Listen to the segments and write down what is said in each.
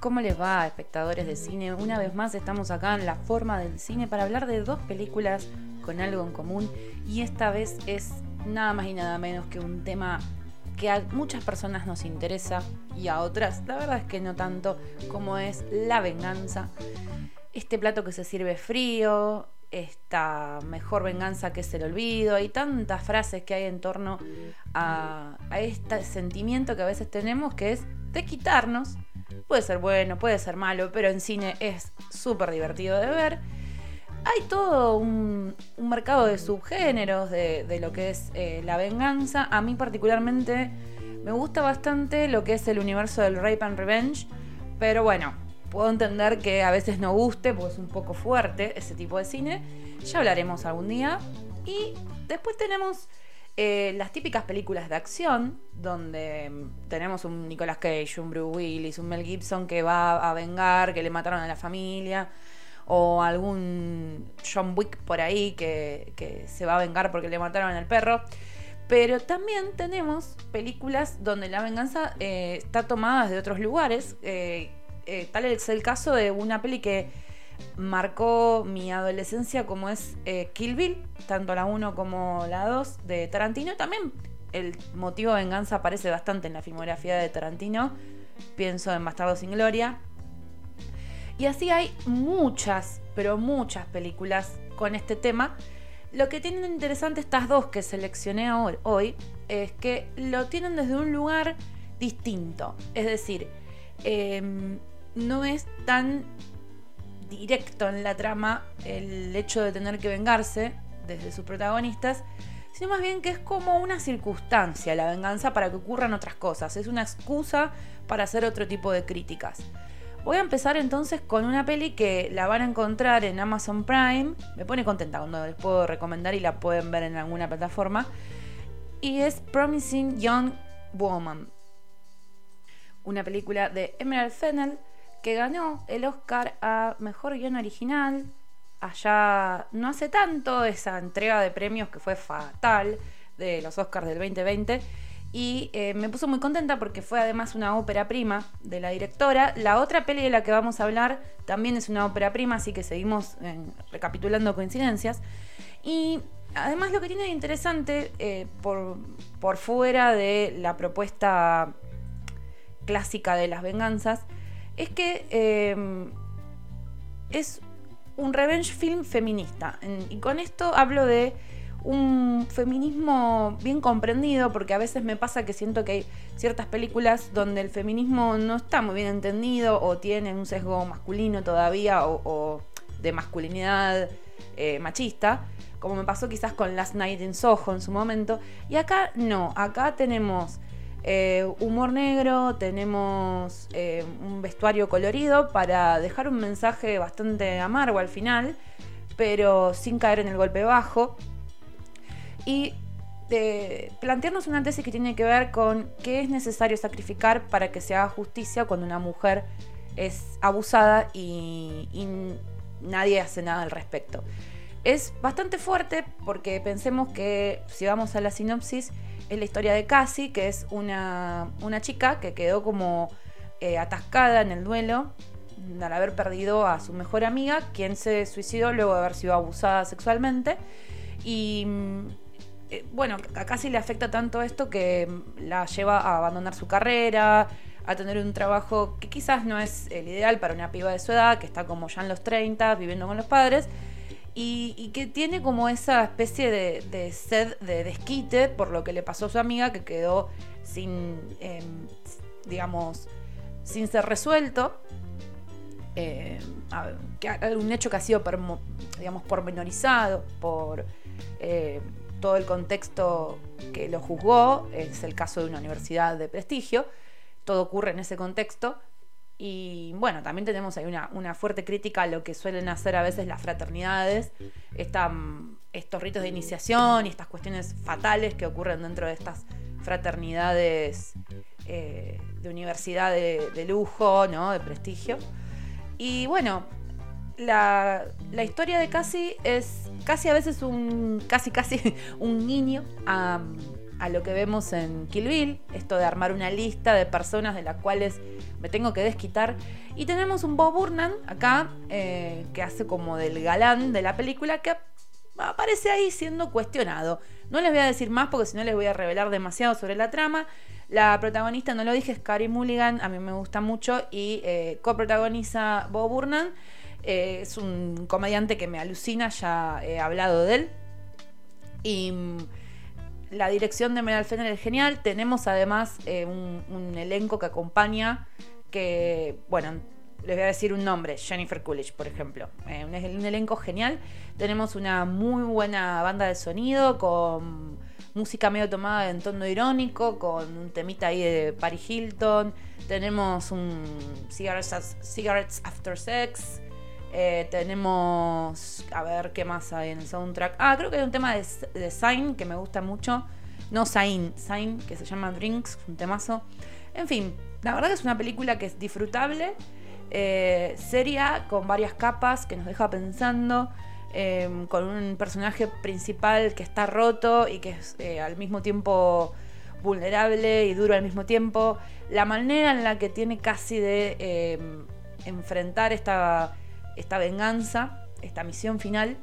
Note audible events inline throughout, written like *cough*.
¿Cómo les va, espectadores de cine? Una vez más estamos acá en La Forma del Cine para hablar de dos películas con algo en común y esta vez es nada más y nada menos que un tema que a muchas personas nos interesa y a otras la verdad es que no tanto como es la venganza. Este plato que se sirve frío, esta mejor venganza que es el olvido, hay tantas frases que hay en torno a, este sentimiento que a veces tenemos que es de quitarnos Puede ser bueno, puede ser malo, pero en cine es súper divertido de ver. Hay todo un, mercado de subgéneros de, lo que es eh, la venganza. A mí particularmente me gusta bastante lo que es el universo del Rape and Revenge, pero bueno, puedo entender que a veces no guste porque es un poco fuerte ese tipo de cine. Ya hablaremos algún día. Y después tenemos eh, las típicas películas de acción, donde tenemos un Nicolas Cage, un Bruce Willis, un Mel Gibson que va a vengar, que le mataron a la familia, o algún John Wick por ahí que, se va a vengar porque le mataron al perro. Pero también tenemos películas donde la venganza eh, está tomada de otros lugares. Eh, tal es el caso de una peli que marcó mi adolescencia como es eh, Kill Bill, tanto la 1 como la 2 de Tarantino. También el motivo de venganza aparece bastante en la filmografía de Tarantino. Pienso en Bastardo sin Gloria. Y así hay muchas, pero muchas películas con este tema. Lo que tienen interesante estas dos que seleccioné hoy es que lo tienen desde un lugar distinto. Es decir, em, no es tan directo en la trama el hecho de tener que vengarse desde sus protagonistas, sino más bien que es como una circunstancia la venganza para que ocurran otras cosas, es una excusa para hacer otro tipo de críticas. Voy a empezar entonces con una peli que la van a encontrar en Amazon Prime, me pone contenta cuando les puedo recomendar y la pueden ver en alguna plataforma, y es Promising Young Woman, una película de Emerald Fennell que ganó el Oscar a Mejor Guión Original allá no hace tanto, esa entrega de premios que fue fatal de los Oscars del 2020. Y eh, me puso muy contenta porque fue además una ópera prima de la directora. La otra peli de la que vamos a hablar también es una ópera prima, así que seguimos recapitulando coincidencias. Y además lo que tiene de interesante, eh, por, por fuera de la propuesta clásica de las venganzas, es que em, es un revenge film feminista. Y con esto hablo de un feminismo bien comprendido, porque a veces me pasa que siento que hay ciertas películas donde el feminismo no está muy bien entendido o tiene un sesgo masculino todavía o, de masculinidad eh, machista, como me pasó quizás con Last Night in Soho en su momento. Y acá no, acá tenemos eh, humor negro, tenemos eh, un vestuario colorido para dejar un mensaje bastante amargo al final, pero sin caer en el golpe bajo. Y eh, plantearnos una tesis que tiene que ver con qué es necesario sacrificar para que se haga justicia cuando una mujer es abusada y nadie hace nada al respecto. Es bastante fuerte porque pensemos que si vamos a la sinopsis, es la historia de Cassie, que es una, chica que quedó como eh, atascada en el duelo al haber perdido a su mejor amiga, quien se suicidó luego de haber sido abusada sexualmente. Y mm, eh, bueno, a Cassie le afecta tanto esto que la lleva a abandonar su carrera, a tener un trabajo que quizás no es el ideal para una piba de su edad, que está como ya en los 30, viviendo con los padres y, que tiene como esa especie de, sed de desquite por lo que le pasó a su amiga que quedó sin, em, digamos, sin ser resuelto. Eh, un hecho que ha sido, digamos, pormenorizado por eh, todo el contexto que lo juzgó, es el caso de una universidad de prestigio, todo ocurre en ese contexto, y bueno, también tenemos ahí una, fuerte crítica a lo que suelen hacer a veces las fraternidades, estos ritos de iniciación y estas cuestiones fatales que ocurren dentro de estas fraternidades eh, de universidad de, lujo, ¿no? de prestigio. Y bueno, la, la historia de Cassie es casi a veces un. casi casi *laughs* un niño a lo que vemos en Kill Bill, esto de armar una lista de personas de las cuales me tengo que desquitar. Y tenemos un Bob Burnham acá, eh, que hace como del galán de la película, que aparece ahí siendo cuestionado. No les voy a decir más porque si no les voy a revelar demasiado sobre la trama. La protagonista, no lo dije, es Carrie Mulligan, a mí me gusta mucho y eh, coprotagoniza Bob Burnham. Eh, es un comediante que me alucina, ya he hablado de él. Y mm, la dirección de Meryl Fenner es genial. Tenemos además eh, un, elenco que acompaña, que, bueno, les voy a decir un nombre, Jennifer Coolidge, por ejemplo. Eh, un, un, elenco genial. Tenemos una muy buena banda de sonido con música medio tomada en tono irónico, con un temita ahí de Paris Hilton. Tenemos un Cigarettes, After Sex. Eh, tenemos, a ver qué más hay en el soundtrack. Ah, creo que hay un tema de, de Sign que me gusta mucho. No Sign, Sign, que se llama Drinks, un temazo. En fin, la verdad que es una película que es disfrutable, eh, seria, con varias capas, que nos deja pensando, em, con un personaje principal que está roto y que es eh, al mismo tiempo vulnerable y duro al mismo tiempo. La manera en la que tiene casi de em, enfrentar esta esta venganza, esta misión final,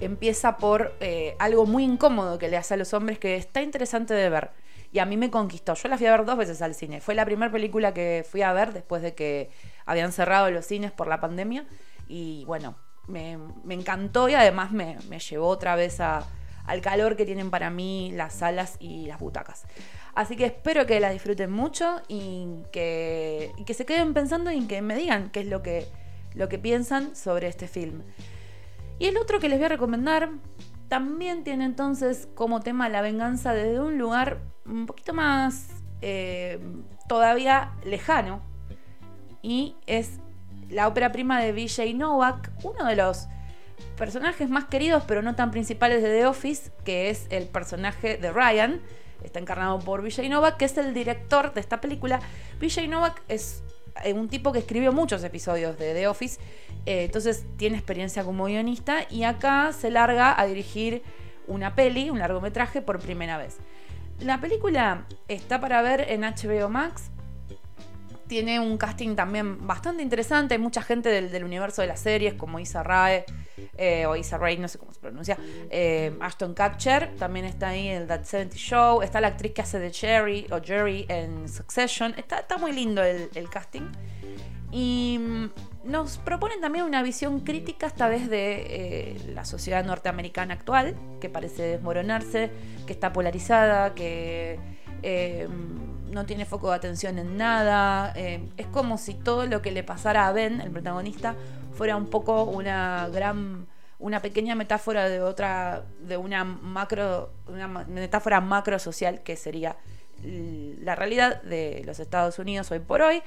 empieza por eh, algo muy incómodo que le hace a los hombres que está interesante de ver. Y a mí me conquistó. Yo la fui a ver dos veces al cine. Fue la primera película que fui a ver después de que habían cerrado los cines por la pandemia. Y bueno, me, encantó y además me, llevó otra vez al calor que tienen para mí las salas y las butacas. Así que espero que la disfruten mucho y que, y que se queden pensando y que me digan qué es lo que lo que piensan sobre este film. Y el otro que les voy a recomendar también tiene entonces como tema la venganza desde un lugar un poquito más eh, todavía lejano. Y es la ópera prima de VJ Novak, uno de los personajes más queridos pero no tan principales de The Office, que es el personaje de Ryan. Está encarnado por VJ Novak, que es el director de esta película. VJ Novak es un tipo que escribió muchos episodios de The Office, eh, entonces tiene experiencia como guionista y acá se larga a dirigir una peli, un largometraje por primera vez. La película está para ver en HBO Max, tiene un casting también bastante interesante. Hay mucha gente del, universo de las series, como Isa Rae, eh, o Isa Rae, no sé cómo se pronuncia. Eh, Ashton Kutcher también está ahí en That 70 Show. Está la actriz que hace de Jerry o Jerry en Succession. Está, está muy lindo el, casting. Y mm, nos proponen también una visión crítica esta vez de eh, la sociedad norteamericana actual, que parece desmoronarse, que está polarizada, que no tiene foco de atención en nada. Eh, es como si todo lo que le pasara a Ben, el protagonista, fuera un poco una gran una pequeña metáfora de otra de una macro una metáfora macro social que sería la realidad de los Estados Unidos hoy por hoy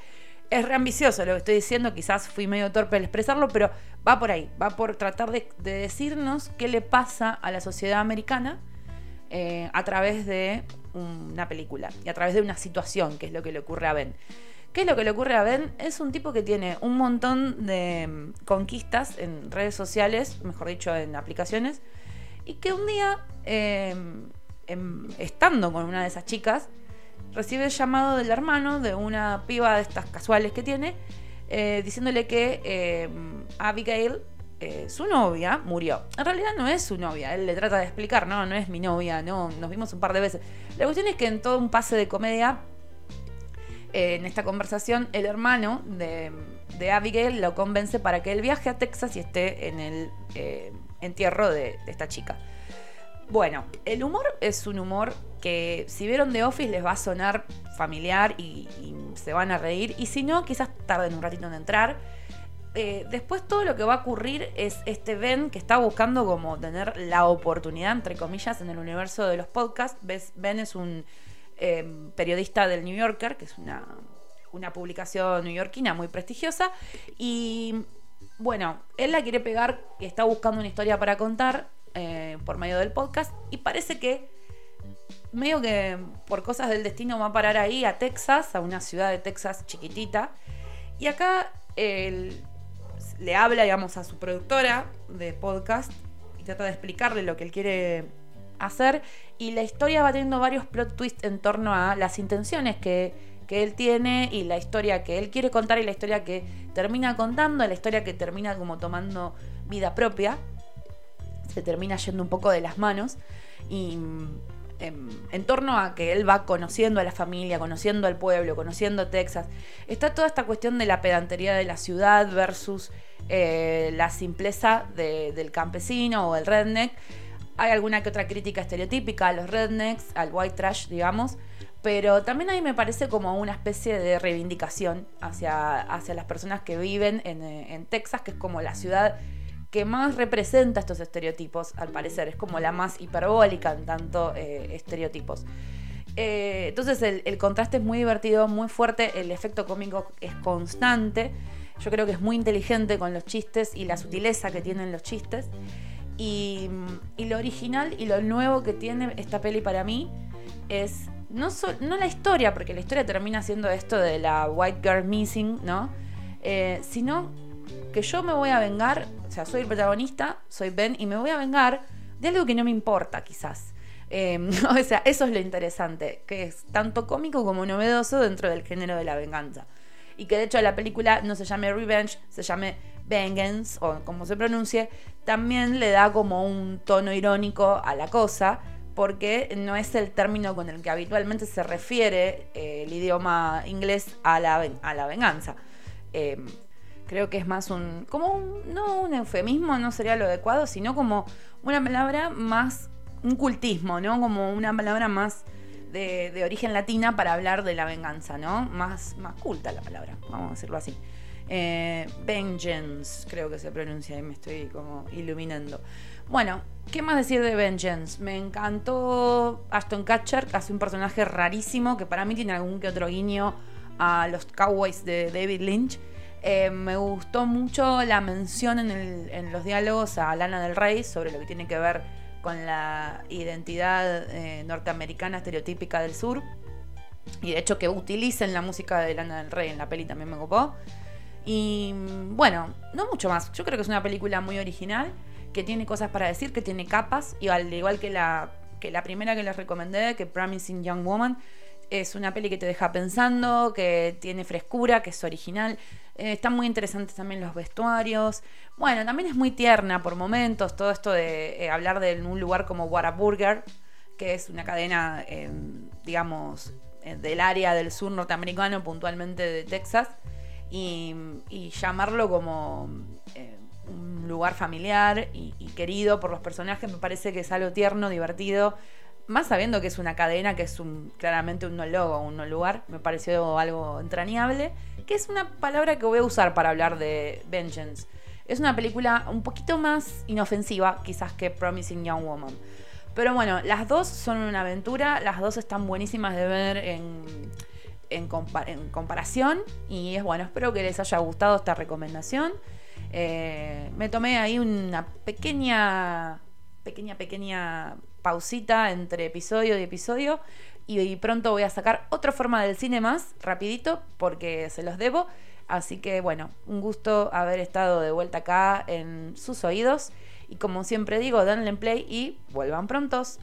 es re ambicioso lo que estoy diciendo quizás fui medio torpe al expresarlo pero va por ahí va por tratar de, decirnos qué le pasa a la sociedad americana eh, a través de una película y a través de una situación, que es lo que le ocurre a Ben. ¿Qué es lo que le ocurre a Ben? Es un tipo que tiene un montón de mm, conquistas en redes sociales, mejor dicho, en aplicaciones, y que un día, em, em, estando con una de esas chicas, recibe el llamado del hermano de una piba de estas casuales que tiene, eh, diciéndole que em, Abigail eh, su novia murió. En realidad no es su novia, él le trata de explicar, no, no es mi novia, no, nos vimos un par de veces. La cuestión es que en todo un pase de comedia, eh, en esta conversación, el hermano de, Abigail lo convence para que él viaje a Texas y esté en el eh, entierro de, esta chica. Bueno, el humor es un humor que si vieron The Office les va a sonar familiar y, y se van a reír. Y si no, quizás tarden un ratito en entrar eh, después todo lo que va a ocurrir es este Ben que está buscando como tener la oportunidad, entre comillas, en el universo de los podcasts. Ben es un em, periodista del New Yorker, que es una, una publicación neoyorquina muy prestigiosa. Y bueno, él la quiere pegar está buscando una historia para contar eh, por medio del podcast. Y parece que medio que por cosas del destino va a parar ahí a Texas, a una ciudad de Texas chiquitita. Y acá el, le habla, digamos, a su productora de podcast y trata de explicarle lo que él quiere hacer. Y la historia va teniendo varios plot twists en torno a las intenciones que, él tiene y la historia que él quiere contar y la historia que termina contando, la historia que termina como tomando vida propia. Se termina yendo un poco de las manos. Y en, torno a que él va conociendo a la familia, conociendo al pueblo, conociendo Texas. Está toda esta cuestión de la pedantería de la ciudad versus eh, la simpleza del campesino o el redneck. Hay alguna que otra crítica estereotípica a los rednecks, al white trash, digamos. Pero también ahí me parece como una especie de reivindicación hacia, hacia las personas que viven en, en Texas, que es como la ciudad que más representa estos estereotipos, al parecer. Es como la más hiperbólica en tanto eh, estereotipos. Eh, entonces el, contraste es muy divertido, muy fuerte, el efecto cómico es constante. Yo creo que es muy inteligente con los chistes y la sutileza que tienen los chistes. Y, lo original y lo nuevo que tiene esta peli para mí es no, no la historia, porque la historia termina siendo esto de la White Girl Missing, ¿no? Eh, sino que yo me voy a vengar, o sea, soy el protagonista, soy Ben, y me voy a vengar de algo que no me importa, quizás. Em, *laughs* o sea, eso es lo interesante, que es tanto cómico como novedoso dentro del género de la venganza. Y que de hecho la película no se llame Revenge, se llame Vengeance, o como se pronuncie, también le da como un tono irónico a la cosa, porque no es el término con el que habitualmente se refiere eh, el idioma inglés a la, a la venganza. Em, Creo que es más un, como un, no un eufemismo, no sería lo adecuado, sino como una palabra más, un cultismo, ¿no? Como una palabra más de, origen latina para hablar de la venganza, ¿no? Más, más culta la palabra, vamos a decirlo así. Eh, vengeance, creo que se pronuncia, y me estoy como iluminando. Bueno, ¿qué más decir de Vengeance? Me encantó Ashton Kutcher, que hace un personaje rarísimo, que para mí tiene algún que otro guiño a los Cowboys de David Lynch. Eh, me gustó mucho la mención en, los diálogos a Lana del Rey sobre lo que tiene que ver con la identidad eh, norteamericana estereotípica del sur. Y de hecho que utilicen la música de Lana del Rey en la peli también me ocupó. Y bueno, no mucho más. Yo creo que es una película muy original, que tiene cosas para decir, que tiene capas, y al igual que la, que la primera que les recomendé, que Promising Young Woman, es una peli que te deja pensando, que tiene frescura, que es original. Eh, están muy interesantes también los vestuarios. Bueno, también es muy tierna por momentos todo esto de eh, hablar de un lugar como Whataburger, que es una cadena, eh, digamos, del área del sur norteamericano, puntualmente de Texas, y, llamarlo como un lugar familiar y, y querido por los personajes me parece que es algo tierno, divertido más sabiendo que es una cadena, que es claramente un no logo, un no lugar, me pareció algo entrañable, que es una palabra que voy a usar para hablar de Vengeance. Es una película un poquito más inofensiva, quizás que Promising Young Woman. Pero bueno, las dos son una aventura, las dos están buenísimas de ver en, en, comparación. Y es bueno, espero que les haya gustado esta recomendación. Eh, me tomé ahí una pequeña, pequeña, pequeña pausita entre episodio y episodio y, pronto voy a sacar otra forma del cine más, rapidito, porque se los debo. Así que bueno, un gusto haber estado de vuelta acá en sus oídos. Y como siempre digo, denle play y vuelvan prontos.